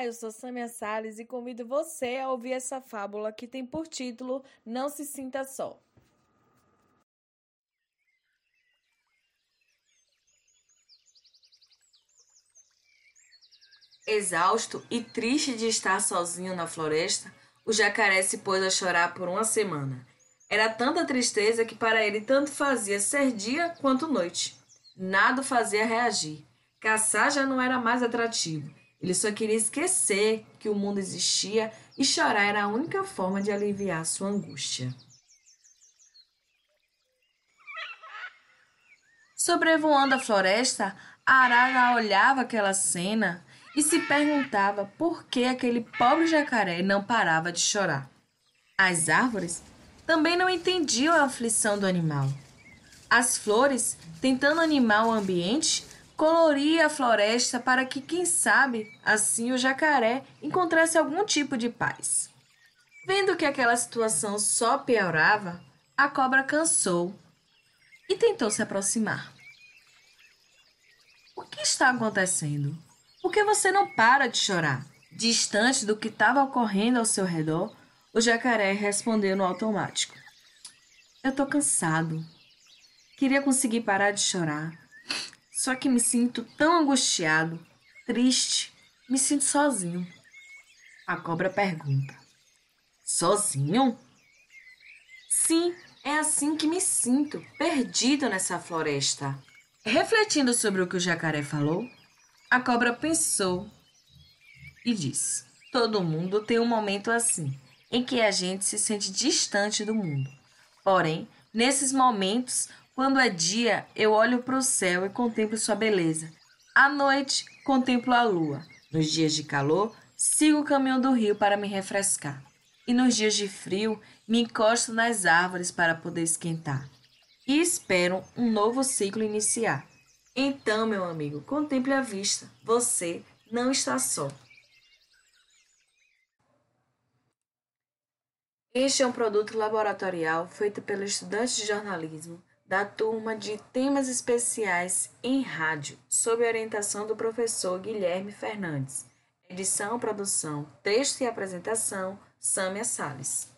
Olá, eu sou Samia Salles e convido você a ouvir essa fábula que tem por título Não se sinta só. Exausto e triste de estar sozinho na floresta, o jacaré se pôs a chorar por uma semana. Era tanta tristeza que para ele tanto fazia ser dia quanto noite. Nada o fazia reagir. Caçar já não era mais atrativo. Ele só queria esquecer que o mundo existia e chorar era a única forma de aliviar sua angústia. Sobrevoando a floresta, a arara olhava aquela cena e se perguntava por que aquele pobre jacaré não parava de chorar. As árvores também não entendiam a aflição do animal. As flores, tentando animar o ambiente, coloria a floresta para que, quem sabe, assim o jacaré encontrasse algum tipo de paz. Vendo que aquela situação só piorava, a cobra cansou e tentou se aproximar. O que está acontecendo? Por que você não para de chorar? Distante do que estava ocorrendo ao seu redor, o jacaré respondeu no automático: Eu tô cansado. Queria conseguir parar de chorar, só que me sinto tão angustiado, triste, me sinto sozinho. A cobra pergunta: Sozinho? Sim, é assim que me sinto, perdido nessa floresta. Refletindo sobre o que o jacaré falou, a cobra pensou e disse: Todo mundo tem um momento assim, em que a gente se sente distante do mundo. Porém, nesses momentos, quando é dia, eu olho para o céu e contemplo sua beleza. À noite, contemplo a lua. Nos dias de calor, sigo o caminho do rio para me refrescar. E nos dias de frio, me encosto nas árvores para poder esquentar. E espero um novo ciclo iniciar. Então, meu amigo, contemple a vista. Você não está só. Este é um produto laboratorial feito pelo estudante de jornalismo da turma de temas especiais em rádio, sob orientação do professor Guilherme Fernandes. Edição, produção, texto e apresentação, Sâmia Sales.